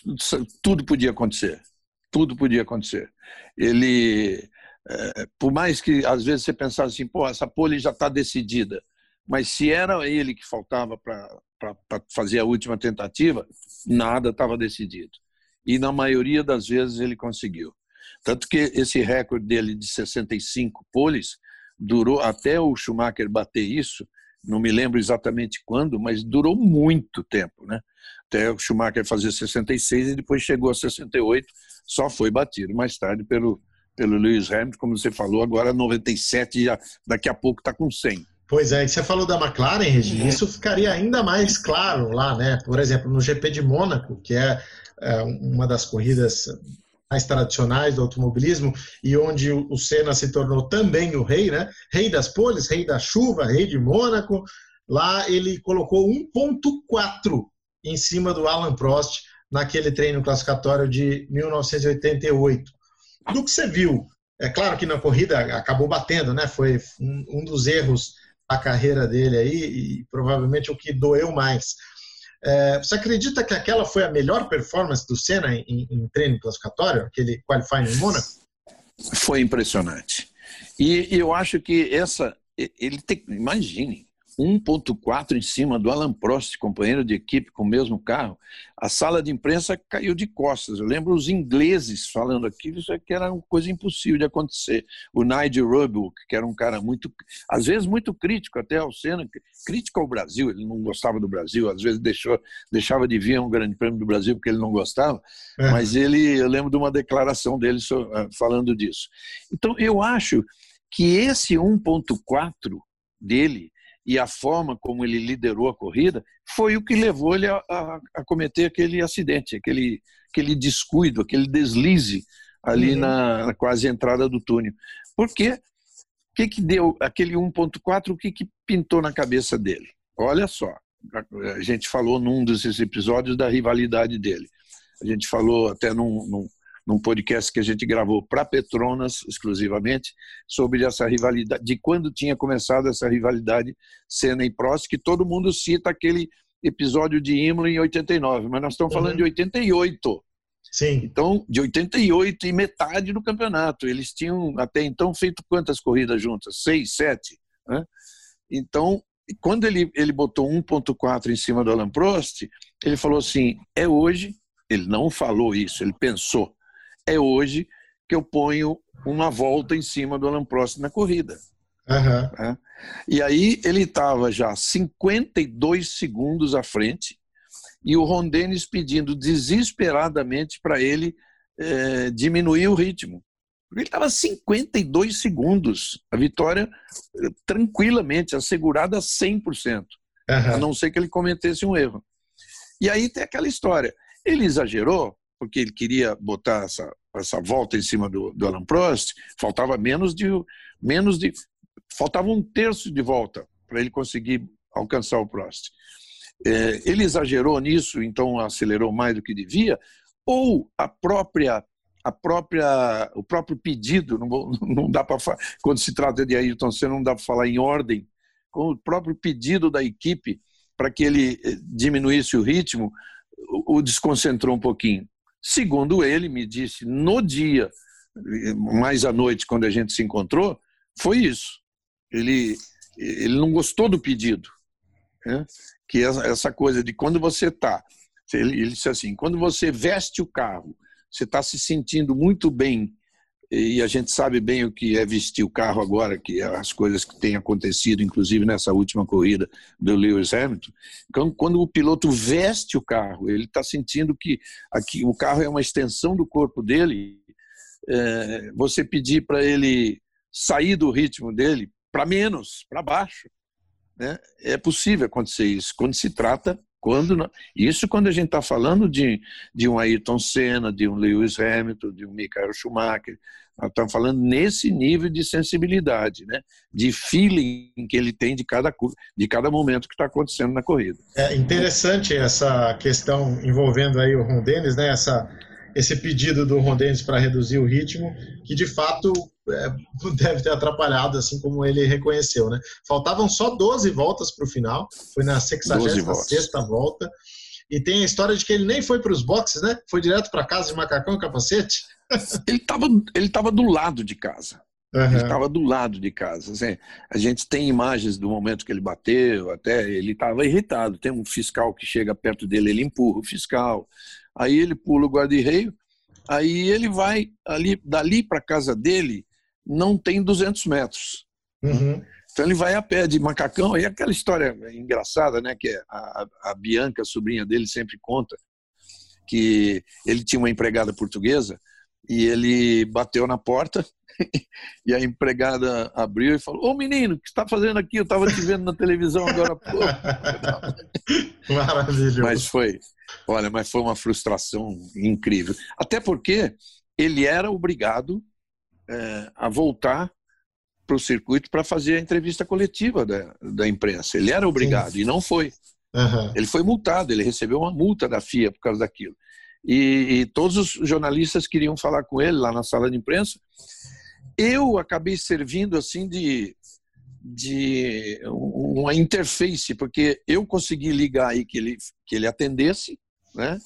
tudo podia acontecer, tudo podia acontecer. Ele, é, por mais que às vezes você pensasse assim, pô, essa pole já está decidida, mas se era ele que faltava para fazer a última tentativa, nada estava decidido. E na maioria das vezes ele conseguiu. Tanto que esse recorde dele de 65 poles durou até o Schumacher bater isso, não me lembro exatamente quando, mas durou muito tempo, né? Até o Schumacher fazer 66 e depois chegou a 68, só foi batido mais tarde pelo pelo Lewis Hamilton, como você falou, agora 97 já daqui a pouco está com 100. Pois é, você falou da McLaren, Regi, uhum. isso ficaria ainda mais claro lá, né? Por exemplo, no GP de Mônaco, que é, é uma das corridas mais tradicionais do automobilismo e onde o Senna se tornou também o rei, né? Rei das poles, rei da chuva, rei de Mônaco. Lá ele colocou 1.4 em cima do Alan Prost naquele treino classificatório de 1988. Do que você viu, é claro que na corrida acabou batendo, né? Foi um dos erros a carreira dele aí e provavelmente o que doeu mais. É, você acredita que aquela foi a melhor performance do Senna em, em treino classificatório, aquele qualifying em Mônaco? Foi impressionante. E, e eu acho que essa, ele tem, imagine, 1.4 em cima do Alan Prost, companheiro de equipe com o mesmo carro. A sala de imprensa caiu de costas. Eu lembro os ingleses falando aquilo, isso aqui era uma coisa impossível de acontecer. O Nigel Rubble, que era um cara muito, às vezes muito crítico até ao Senna, crítico ao Brasil, ele não gostava do Brasil, às vezes deixou, deixava de vir um grande prêmio do Brasil porque ele não gostava, é. mas ele, eu lembro de uma declaração dele ah, falando disso. Então, eu acho que esse 1.4 dele e a forma como ele liderou a corrida foi o que levou ele a, a, a cometer aquele acidente, aquele, aquele descuido, aquele deslize ali uhum. na, na, quase entrada do túnel. Por quê? O que, que deu aquele 1.4, o que, que pintou na cabeça dele? Olha só, a gente falou num desses episódios da rivalidade dele. A gente falou até num, num, num podcast que a gente gravou para Petronas exclusivamente, sobre essa rivalidade, de quando tinha começado essa rivalidade Senna e Prost, que todo mundo cita aquele episódio de Imola em 89, mas nós estamos falando uhum. de 88. Sim. Então, de 88 e metade do campeonato. Eles tinham até então feito quantas corridas juntas? Seis, sete. Né? Então, quando ele, ele botou 1.4 em cima do Alan Prost, ele falou assim, é hoje, ele não falou isso, ele pensou, é hoje que eu ponho uma volta em cima do Alan Prost na corrida. Uhum. E aí ele estava já 52 segundos à frente e o Ron Dennis pedindo desesperadamente para ele é, diminuir o ritmo. Ele estava 52 segundos, a vitória eh, tranquilamente, assegurada 100%, uhum. a não ser que ele cometesse um erro. E aí tem aquela história. Ele exagerou, porque ele queria botar essa, essa volta em cima do, do Alan Prost, faltava menos de, menos de. faltava um terço de volta para ele conseguir alcançar o Prost. É, ele exagerou nisso, então acelerou mais do que devia, ou a própria a própria o próprio pedido não, não dá para quando se trata de Ayrton Senna não dá para falar em ordem com o próprio pedido da equipe para que ele eh, diminuísse o ritmo o desconcentrou um pouquinho Segundo ele, me disse no dia, mais à noite, quando a gente se encontrou, foi isso. Ele, ele não gostou do pedido. Né? Que essa coisa de quando você está. Ele, ele disse assim: quando você veste o carro, você está se sentindo muito bem e a gente sabe bem o que é vestir o carro agora, que é as coisas que têm acontecido, inclusive nessa última corrida do Lewis Hamilton. Então, quando o piloto veste o carro, ele está sentindo que aqui o carro é uma extensão do corpo dele. É, você pedir para ele sair do ritmo dele para menos, para baixo, né? é possível acontecer isso quando se trata quando isso quando a gente está falando de, de um Ayrton Senna, de um Lewis Hamilton, de um Michael Schumacher, Nós estamos falando nesse nível de sensibilidade, né? de feeling que ele tem de cada, de cada momento que está acontecendo na corrida. É interessante essa questão envolvendo aí o Ron Dennis, né? essa, esse pedido do Ron Dennis para reduzir o ritmo, que de fato deve ter atrapalhado, assim como ele reconheceu. Né? Faltavam só 12 voltas para o final, foi na 66 volta. E tem a história de que ele nem foi para os boxes, né? Foi direto para casa de macacão e capacete. ele estava ele tava do lado de casa. Uhum. Ele estava do lado de casa. Assim, a gente tem imagens do momento que ele bateu, até ele estava irritado. Tem um fiscal que chega perto dele, ele empurra o fiscal. Aí ele pula o guarda-reio. Aí ele vai ali, dali para casa dele, não tem 200 metros. Uhum. Então ele vai a pé de macacão. E aquela história engraçada, né, que a, a Bianca, a sobrinha dele, sempre conta, que ele tinha uma empregada portuguesa e ele bateu na porta e a empregada abriu e falou: Ô menino, o que está fazendo aqui? Eu estava te vendo na televisão agora há pouco. Maravilhoso. Mas foi, olha, mas foi uma frustração incrível. Até porque ele era obrigado é, a voltar para o circuito para fazer a entrevista coletiva da, da imprensa. Ele era obrigado Sim. e não foi. Uhum. Ele foi multado, ele recebeu uma multa da FIA por causa daquilo. E, e, todos os jornalistas queriam falar com ele lá na sala de imprensa. Eu acabei servindo assim de, de uma interface, porque eu consegui ligar aí que ele, que ele atendesse, né?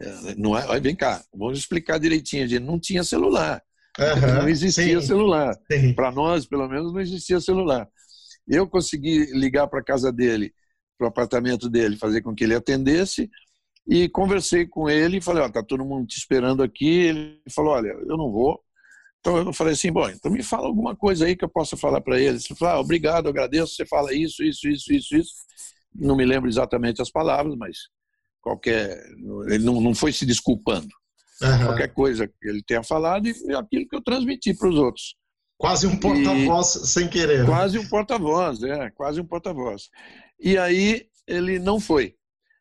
É, não é, vem cá, vamos explicar direitinho. Gente não tinha celular, uhum, não existia sim. celular. Para nós, pelo menos, não existia celular. Eu consegui ligar para a casa dele, para o apartamento dele, fazer com que ele atendesse e conversei com ele e falei, ó, tá todo mundo te esperando aqui. Ele falou, olha, eu não vou. Então eu falei assim, bom, então me fala alguma coisa aí que eu possa falar para ele. Ele falou, ah, obrigado, agradeço, você fala isso, isso, isso, isso, isso. Não me lembro exatamente as palavras, mas qualquer. Ele não, não foi se desculpando. Uhum. Qualquer coisa que ele tenha falado e aquilo que eu transmiti para os outros. Quase um porta-voz sem querer. Quase um porta-voz, é, quase um porta-voz. E aí ele não foi.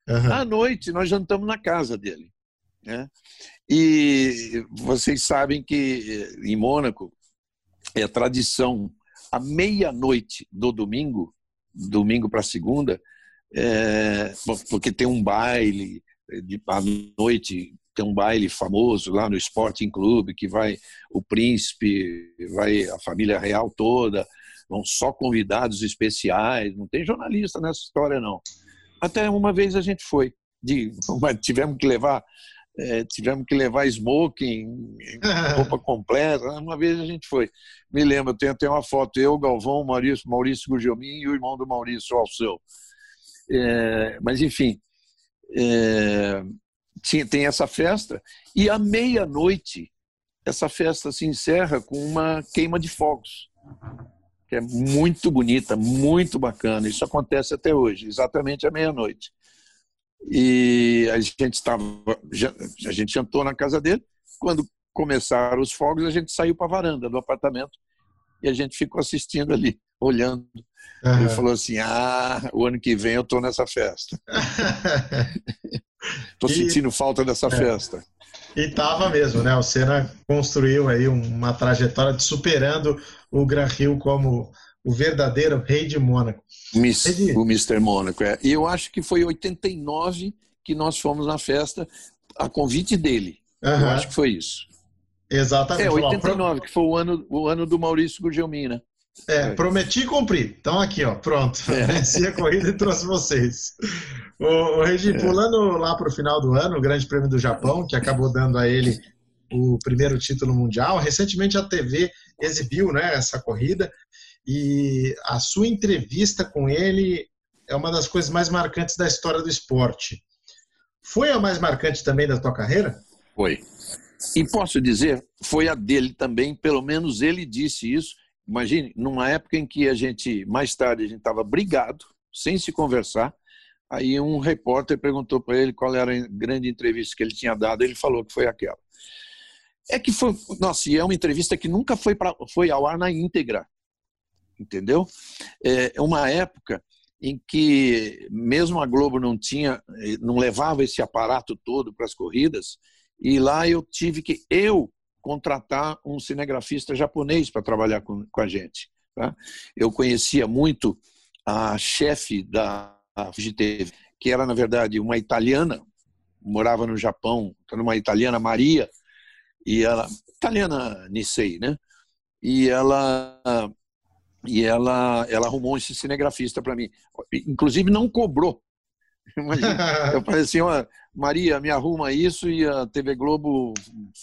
Uhum. À noite, nós jantamos na casa dele. Né? E vocês sabem que em Mônaco é tradição, à meia-noite do domingo, domingo para segunda, é, porque tem um baile, de, à noite tem um baile famoso lá no Sporting Clube, que vai o príncipe, vai a família real toda, vão só convidados especiais, não tem jornalista nessa história não. Até uma vez a gente foi. De, tivemos que levar é, tivemos que levar smoking, roupa completa. Uma vez a gente foi. Me lembro, tem até uma foto, eu, Galvão, Maurício, Maurício Gugelmin e o irmão do Maurício, Alceu. É, mas, enfim, é, tinha, tem essa festa. E à meia-noite, essa festa se encerra com uma queima de fogos que é muito bonita, muito bacana. Isso acontece até hoje, exatamente à meia-noite. E a gente estava, a gente jantou na casa dele. Quando começaram os fogos, a gente saiu para a varanda do apartamento e a gente ficou assistindo ali, olhando. Uhum. Ele falou assim: Ah, o ano que vem eu estou nessa festa. Estou sentindo falta dessa é. festa. E estava mesmo, né? O Senna construiu aí uma trajetória de superando o Gran Rio como o verdadeiro rei de Mônaco. Miss, o Mr. Mônaco, é. E eu acho que foi 89 que nós fomos na festa a convite dele. Uhum. Eu acho que foi isso. Exatamente. É, 89, que foi o ano, o ano do Maurício Gugelmin, né? É, prometi cumprir. Então aqui, ó, pronto. É. Venci a corrida e trouxe vocês. O, o Regi, é. pulando lá para o final do ano, o Grande Prêmio do Japão, que acabou dando a ele o primeiro título mundial. Recentemente a TV exibiu né, essa corrida e a sua entrevista com ele é uma das coisas mais marcantes da história do esporte. Foi a mais marcante também da tua carreira? Foi. E posso dizer, foi a dele também, pelo menos ele disse isso Imagine, numa época em que a gente, mais tarde, a gente estava brigado, sem se conversar, aí um repórter perguntou para ele qual era a grande entrevista que ele tinha dado, ele falou que foi aquela. É que foi, nossa, e é uma entrevista que nunca foi, pra, foi ao ar na íntegra, entendeu? É uma época em que mesmo a Globo não tinha, não levava esse aparato todo para as corridas, e lá eu tive que, eu contratar um cinegrafista japonês para trabalhar com, com a gente. Tá? Eu conhecia muito a chefe da FGTV, que era, na verdade, uma italiana, morava no Japão, uma italiana, Maria, e ela, italiana Nisei, né? E ela e ela ela arrumou esse cinegrafista para mim. Inclusive não cobrou. Eu falei assim, Maria, me arruma isso e a TV Globo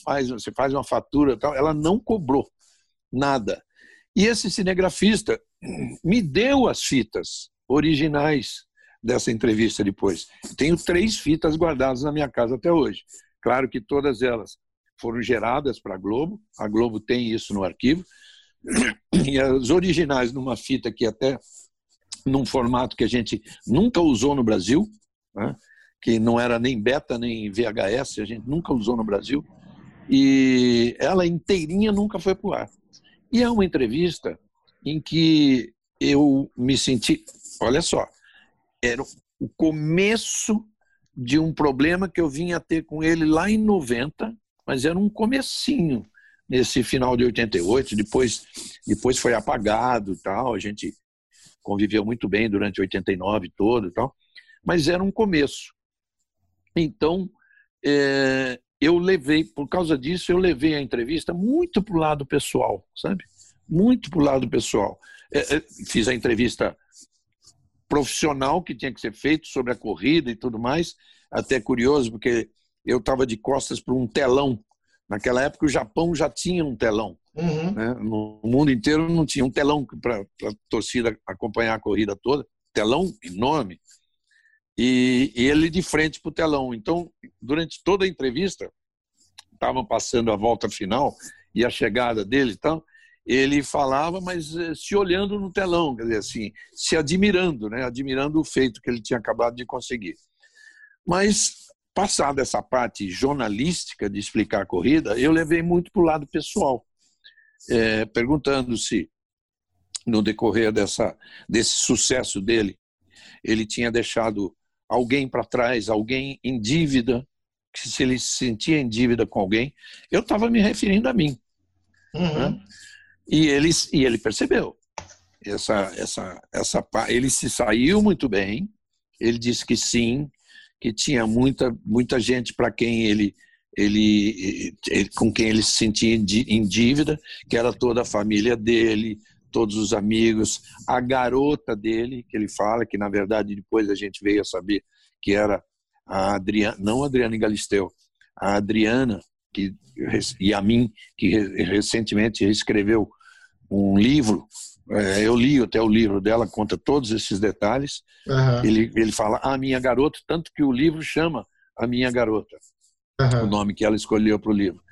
faz, você faz uma fatura tal. Ela não cobrou nada. E esse cinegrafista me deu as fitas originais dessa entrevista depois. Tenho três fitas guardadas na minha casa até hoje. Claro que todas elas foram geradas para a Globo, a Globo tem isso no arquivo, e as originais numa fita que até num formato que a gente nunca usou no Brasil, né? que não era nem beta nem VHS, a gente nunca usou no Brasil, e ela inteirinha nunca foi para o ar. E é uma entrevista em que eu me senti, olha só, era o começo de um problema que eu vinha ter com ele lá em 90, mas era um comecinho nesse final de 88, depois depois foi apagado tal, a gente conviveu muito bem durante 89 todo e tal, mas era um começo. Então, é, eu levei, por causa disso, eu levei a entrevista muito para o lado pessoal, sabe? Muito para o lado pessoal. É, é, fiz a entrevista profissional que tinha que ser feito sobre a corrida e tudo mais. Até curioso, porque eu estava de costas para um telão. Naquela época, o Japão já tinha um telão. Uhum. Né? No mundo inteiro não tinha um telão para a torcida acompanhar a corrida toda. Telão enorme. E, e ele de frente para o telão. Então, durante toda a entrevista, estavam passando a volta final e a chegada dele e tal ele falava, mas eh, se olhando no telão, quer dizer assim, se admirando, né? admirando o feito que ele tinha acabado de conseguir. Mas, passada essa parte jornalística de explicar a corrida, eu levei muito para o lado pessoal, é, perguntando se, no decorrer dessa, desse sucesso dele, ele tinha deixado alguém para trás, alguém em dívida, que se ele se sentia em dívida com alguém, eu estava me referindo a mim. Uhum. Né? E ele, e ele percebeu. Essa, essa, essa, ele se saiu muito bem, ele disse que sim, que tinha muita, muita gente para quem ele, ele, ele, com quem ele se sentia em dívida, que era toda a família dele, todos os amigos, a garota dele, que ele fala, que na verdade depois a gente veio a saber que era a Adriana, não a Adriana Galisteu, a Adriana, que, e a mim, que recentemente escreveu um livro. É, eu li até o livro dela, conta todos esses detalhes. Uhum. Ele, ele fala A Minha Garota, tanto que o livro chama A Minha Garota, uhum. o nome que ela escolheu para o livro.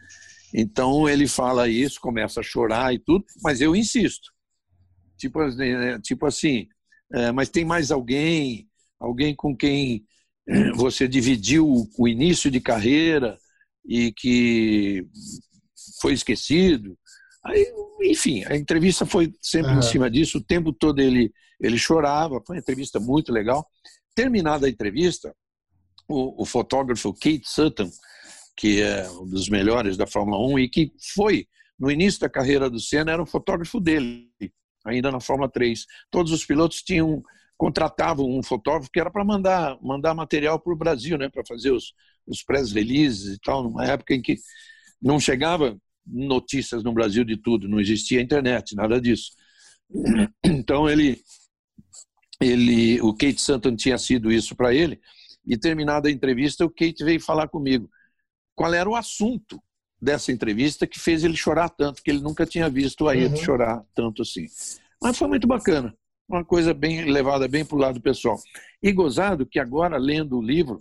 Então ele fala isso, começa a chorar e tudo, mas eu insisto. Tipo, né, tipo assim, é, mas tem mais alguém, alguém com quem você dividiu o início de carreira, e que foi esquecido. Aí, enfim, a entrevista foi sempre uhum. em cima disso, o tempo todo ele, ele chorava, foi uma entrevista muito legal. Terminada a entrevista, o, o fotógrafo Kate Sutton, que é um dos melhores da Fórmula 1 e que foi, no início da carreira do Senna, era um fotógrafo dele, ainda na Fórmula 3. Todos os pilotos tinham contratavam um fotógrafo que era para mandar mandar material para o Brasil, né, para fazer os, os press releases e tal, numa época em que não chegava notícias no Brasil de tudo, não existia internet, nada disso. Então ele, ele, o Kate Santon tinha sido isso para ele e terminada a entrevista, o Kate veio falar comigo qual era o assunto dessa entrevista que fez ele chorar tanto, que ele nunca tinha visto a uhum. chorar tanto assim. Mas foi muito bacana, uma coisa bem levada bem para o lado pessoal. E gozado que agora lendo o livro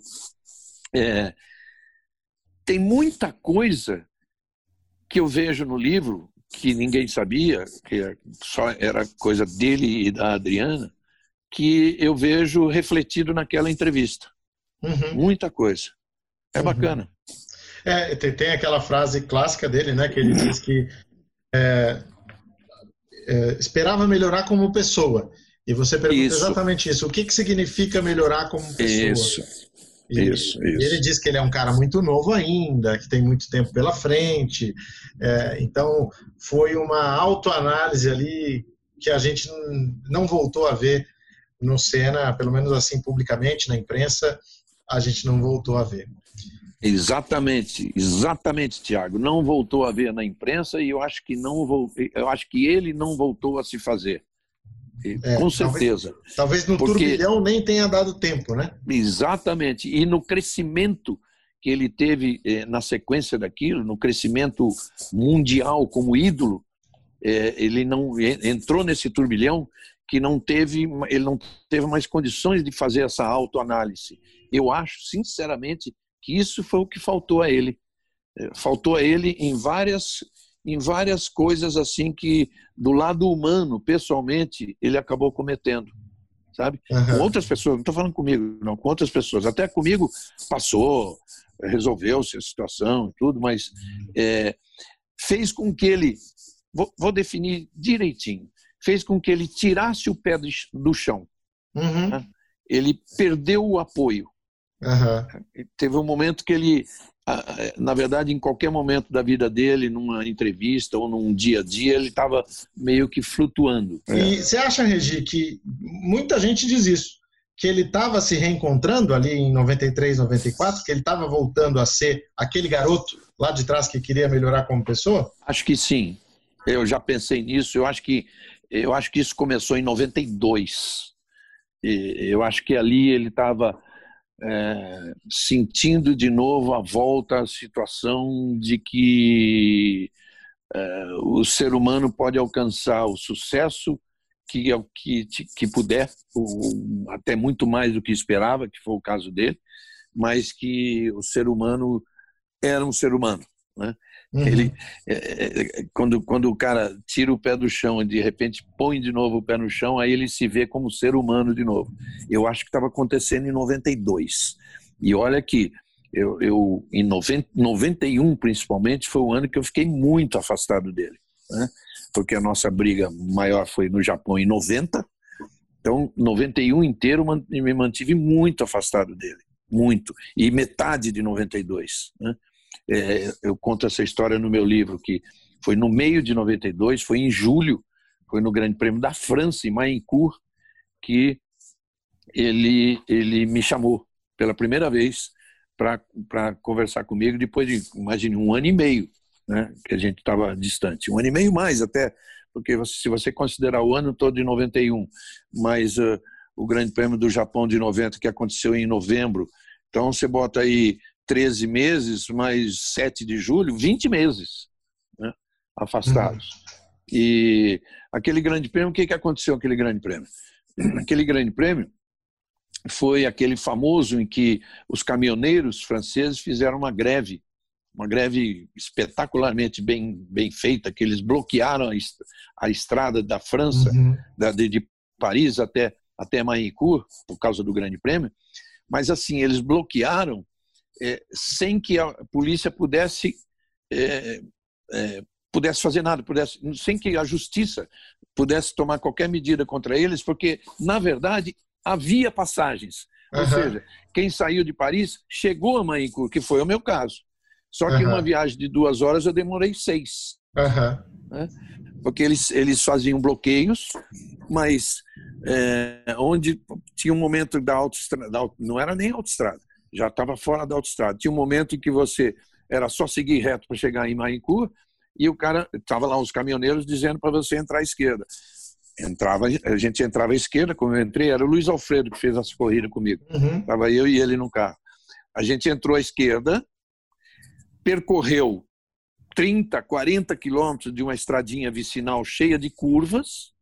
é, tem muita coisa que eu vejo no livro que ninguém sabia, que só era coisa dele e da Adriana, que eu vejo refletido naquela entrevista. Uhum. Muita coisa. É uhum. bacana. É, tem, tem, aquela frase clássica dele, né, que ele diz que é, é, esperava melhorar como pessoa. E você pergunta isso. exatamente isso. O que, que significa melhorar como pessoa? Isso. E, isso, isso. ele diz que ele é um cara muito novo ainda, que tem muito tempo pela frente. É, então, foi uma autoanálise ali que a gente não voltou a ver no Senna, pelo menos assim publicamente, na imprensa, a gente não voltou a ver. Exatamente, exatamente, Tiago. Não voltou a ver na imprensa e eu acho que não voltou, eu acho que ele não voltou a se fazer. É, com certeza. Talvez, talvez no Porque, turbilhão nem tenha dado tempo, né? Exatamente. E no crescimento que ele teve eh, na sequência daquilo, no crescimento mundial como ídolo, eh, ele não entrou nesse turbilhão que não teve, ele não teve mais condições de fazer essa autoanálise. Eu acho, sinceramente, que isso foi o que faltou a ele. Eh, faltou a ele em várias em várias coisas assim que do lado humano, pessoalmente, ele acabou cometendo, sabe? Uhum. Com outras pessoas, não estou falando comigo, não, com outras pessoas. Até comigo passou, resolveu-se a situação e tudo, mas é, fez com que ele, vou, vou, definir direitinho, fez com que ele tirasse o pé do, chão. Uhum. Né? Ele perdeu o apoio. Uhum. Teve um momento que ele na verdade, em qualquer momento da vida dele, numa entrevista ou num dia a dia, ele estava meio que flutuando. E você acha, Regi, que muita gente diz isso, que ele estava se reencontrando ali em 93, 94, que ele estava voltando a ser aquele garoto lá de trás que queria melhorar como pessoa? Acho que sim. Eu já pensei nisso. Eu acho que eu acho que isso começou em 92. E eu acho que ali ele estava é, sentindo de novo a volta à situação de que é, o ser humano pode alcançar o sucesso que, é que, que puder, ou até muito mais do que esperava, que foi o caso dele, mas que o ser humano era um ser humano. Né? Uhum. Ele, é, é, é, quando, quando o cara tira o pé do chão e de repente põe de novo o pé no chão, aí ele se vê como ser humano de novo. Eu acho que estava acontecendo em 92. E olha que eu, eu em 90, 91 principalmente foi o ano que eu fiquei muito afastado dele, né? porque a nossa briga maior foi no Japão em 90. Então, 91 inteiro me mantive muito afastado dele, muito. E metade de 92, né? É, eu conto essa história no meu livro, que foi no meio de 92, foi em julho, foi no Grande Prêmio da França, em Mayencourt, que ele, ele me chamou pela primeira vez para conversar comigo, depois de, imagine, um ano e meio né, que a gente estava distante. Um ano e meio mais até, porque se você considerar o ano todo de 91, mas uh, o Grande Prêmio do Japão de 90, que aconteceu em novembro, então você bota aí 13 meses, mais 7 de julho, 20 meses né, afastados. Uhum. E aquele grande prêmio, o que, que aconteceu aquele grande prêmio? Aquele grande prêmio foi aquele famoso em que os caminhoneiros franceses fizeram uma greve, uma greve espetacularmente bem, bem feita, que eles bloquearam a, estrada da França, uhum. da, de, de, Paris até, até Mayencourt, por causa do grande prêmio, mas assim, eles bloquearam é, sem que a polícia pudesse é, é, pudesse fazer nada, pudesse, sem que a justiça pudesse tomar qualquer medida contra eles, porque na verdade havia passagens. Uhum. Ou seja, quem saiu de Paris chegou a Manicur, que foi o meu caso. Só que uhum. uma viagem de duas horas eu demorei seis. Uhum. Né? Porque eles, eles faziam bloqueios, mas é, onde tinha um momento da autoestrada, não era nem autoestrada, já estava fora da autoestrada. Tinha um momento em que você era só seguir reto para chegar em Maicur e o cara estava lá os caminhoneiros dizendo para você entrar à esquerda. Entrava, a gente entrava à esquerda, como eu entrei, era o Luiz Alfredo que fez essa corrida comigo. Uhum. Tava eu e ele no carro. A gente entrou à esquerda, percorreu 30, 40 quilômetros de uma estradinha vicinal cheia de curvas,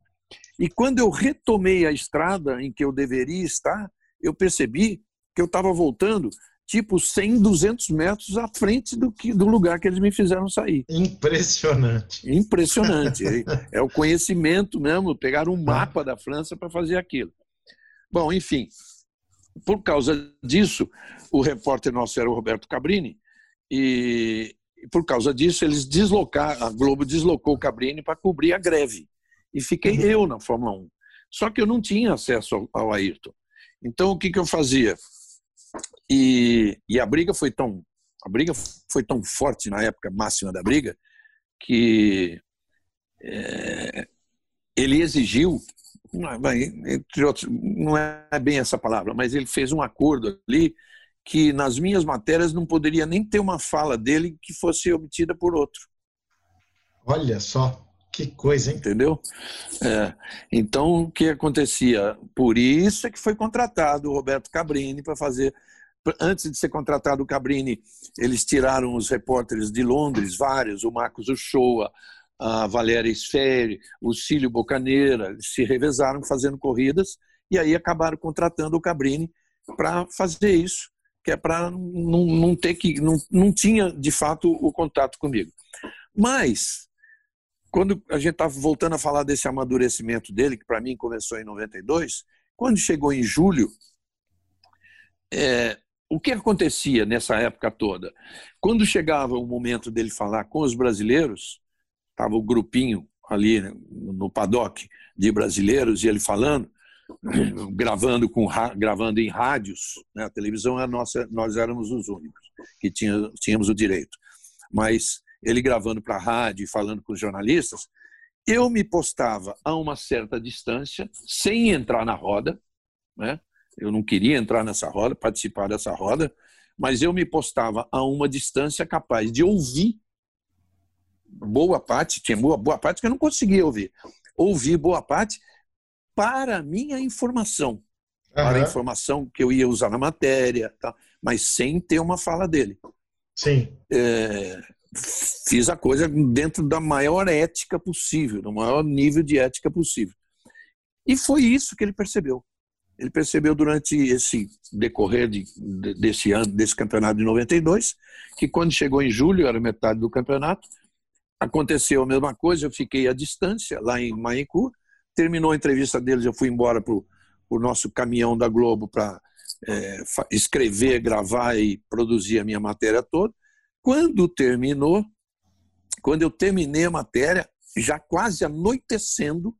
e quando eu retomei a estrada em que eu deveria estar, eu percebi que eu estava voltando tipo 100, 200 metros à frente do, que, do lugar que eles me fizeram sair. Impressionante. Impressionante. é, é o conhecimento mesmo, pegar um mapa da França para fazer aquilo. Bom, enfim, por causa disso, o repórter nosso era o Roberto Cabrini, e, e por causa disso eles deslocaram, a Globo deslocou o Cabrini para cobrir a greve. E fiquei uhum. eu na Fórmula 1. Só que eu não tinha acesso ao, ao Ayrton. Então, o que, que eu fazia? E, e a briga foi tão a briga foi tão forte na época máxima da briga que é, ele exigiu entre outros, não é bem essa palavra, mas ele fez um acordo ali que nas minhas matérias não poderia nem ter uma fala dele que fosse obtida por outro. Olha só, que coisa, hein? Entendeu? É, então, o que acontecia? Por isso é que foi contratado o Roberto Cabrini para fazer. Antes de ser contratado o Cabrini, eles tiraram os repórteres de Londres, vários, o Marcos Uchoa, a Valéria Sferi, o Cílio Bocaneira, se revezaram fazendo corridas e aí acabaram contratando o Cabrini para fazer isso, que é para não, não ter que. Não, não tinha, de fato, o contato comigo. Mas, quando a gente estava voltando a falar desse amadurecimento dele, que para mim começou em 92, quando chegou em julho, é, o que acontecia nessa época toda? Quando chegava o momento dele falar com os brasileiros, estava o grupinho ali né, no paddock de brasileiros e ele falando, gravando com gravando em rádios, né? a televisão é nossa, nós éramos os únicos que tinha, tínhamos o direito, mas ele gravando para a rádio e falando com os jornalistas, eu me postava a uma certa distância, sem entrar na roda, né? Eu não queria entrar nessa roda, participar dessa roda, mas eu me postava a uma distância capaz de ouvir boa parte, tinha boa, boa parte que eu não conseguia ouvir. Ouvir boa parte para minha informação, uhum. para a informação que eu ia usar na matéria, tá? mas sem ter uma fala dele. Sim. É, fiz a coisa dentro da maior ética possível, do maior nível de ética possível. E foi isso que ele percebeu. Ele percebeu durante esse decorrer de, desse ano, desse campeonato de 92, que quando chegou em julho, era metade do campeonato, Aconteceu a mesma coisa, eu fiquei à distância, lá em Maicur. Terminou a entrevista deles, eu fui embora para o nosso caminhão da Globo para é, escrever, gravar e produzir a minha matéria toda. Quando terminou, quando eu terminei a matéria, já quase anoitecendo,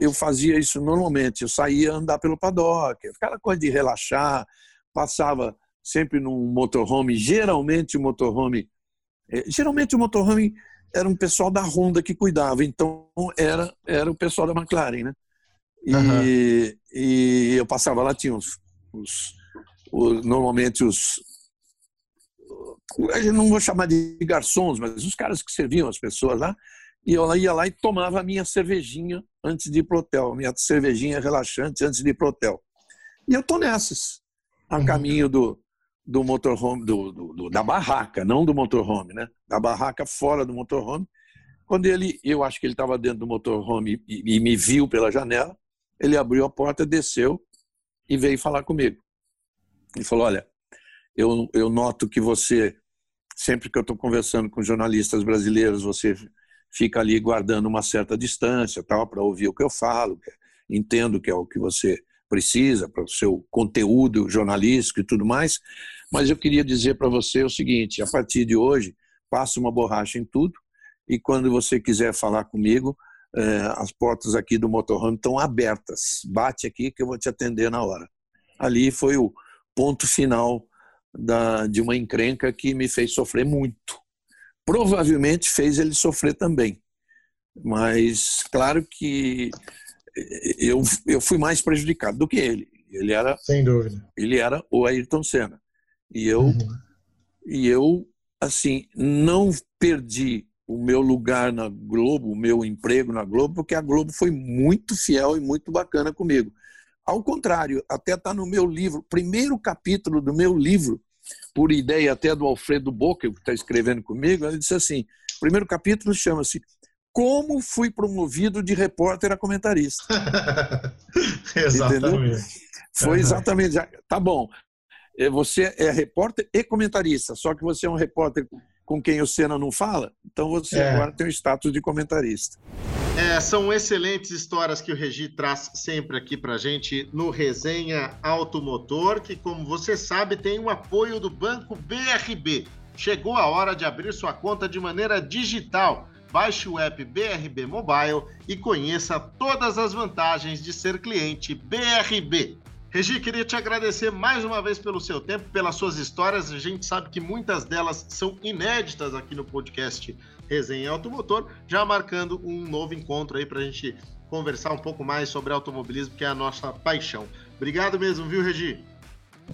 eu fazia isso normalmente. Eu saía andar pelo paddock, aquela coisa de relaxar, passava sempre num motorhome, geralmente o motorhome, é, geralmente o motorhome era um pessoal da Honda que cuidava, então era, era o pessoal da McLaren, né? E, uhum. e eu passava lá, tinha os, os, os normalmente os, eu não vou chamar de garçons, mas os caras que serviam as pessoas lá, e eu ia lá e tomava a minha cervejinha antes de ir pro hotel, a minha cervejinha relaxante antes de ir pro hotel. E eu tô nessas, a uhum. caminho do, do motorhome, do, do, do, da barraca, não do motorhome, né? Da barraca fora do motorhome. Quando ele, eu acho que ele estava dentro do motorhome e, e me viu pela janela, ele abriu a porta, desceu e veio falar comigo. Ele falou: Olha, eu, eu noto que você, sempre que eu estou conversando com jornalistas brasileiros, você fica ali guardando uma certa distância tal para ouvir o que eu falo. Entendo que é o que você precisa para o seu conteúdo jornalístico e tudo mais, mas eu queria dizer para você o seguinte: a partir de hoje, passe uma borracha em tudo e quando você quiser falar comigo, eh, as portas aqui do motorhome estão abertas. Bate aqui que eu vou te atender na hora. Ali foi o ponto final da, de uma encrenca que me fez sofrer muito. Provavelmente fez ele sofrer também. Mas claro que eu, eu fui mais prejudicado do que ele. Ele era, sem dúvida, ele era o Ayrton Senna. E eu, uhum. e eu, assim, não perdi o meu lugar na Globo, o meu emprego na Globo, porque a Globo foi muito fiel e muito bacana comigo. Ao contrário, até está no meu livro, primeiro capítulo do meu livro, por ideia até do Alfredo Boca, que está escrevendo comigo, ele disse assim: primeiro capítulo chama-se como fui promovido de repórter a comentarista. exatamente. Entendeu? Foi exatamente. Tá bom. É, você é repórter e comentarista, só que você é um repórter com quem o Senna não fala, então você é. agora tem o status de comentarista. É, são excelentes histórias que o Regi traz sempre aqui para gente no Resenha Automotor, que, como você sabe, tem o apoio do Banco BRB. Chegou a hora de abrir sua conta de maneira digital Baixe o app BRB Mobile e conheça todas as vantagens de ser cliente BRB. Regi, queria te agradecer mais uma vez pelo seu tempo, pelas suas histórias. A gente sabe que muitas delas são inéditas aqui no podcast Resenha Automotor, já marcando um novo encontro aí para a gente conversar um pouco mais sobre automobilismo, que é a nossa paixão. Obrigado mesmo, viu, Regi?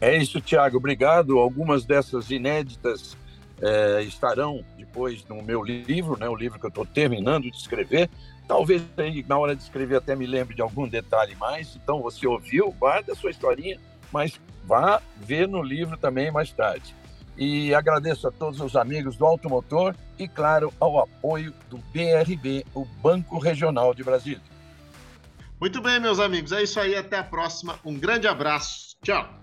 É isso, Tiago. Obrigado. Algumas dessas inéditas é, estarão depois no meu livro, né, o livro que eu estou terminando de escrever. Talvez na hora de escrever até me lembre de algum detalhe mais. Então você ouviu, guarda a sua historinha, mas vá ver no livro também mais tarde. E agradeço a todos os amigos do Automotor e, claro, ao apoio do BRB, o Banco Regional de Brasília. Muito bem, meus amigos. É isso aí. Até a próxima. Um grande abraço. Tchau.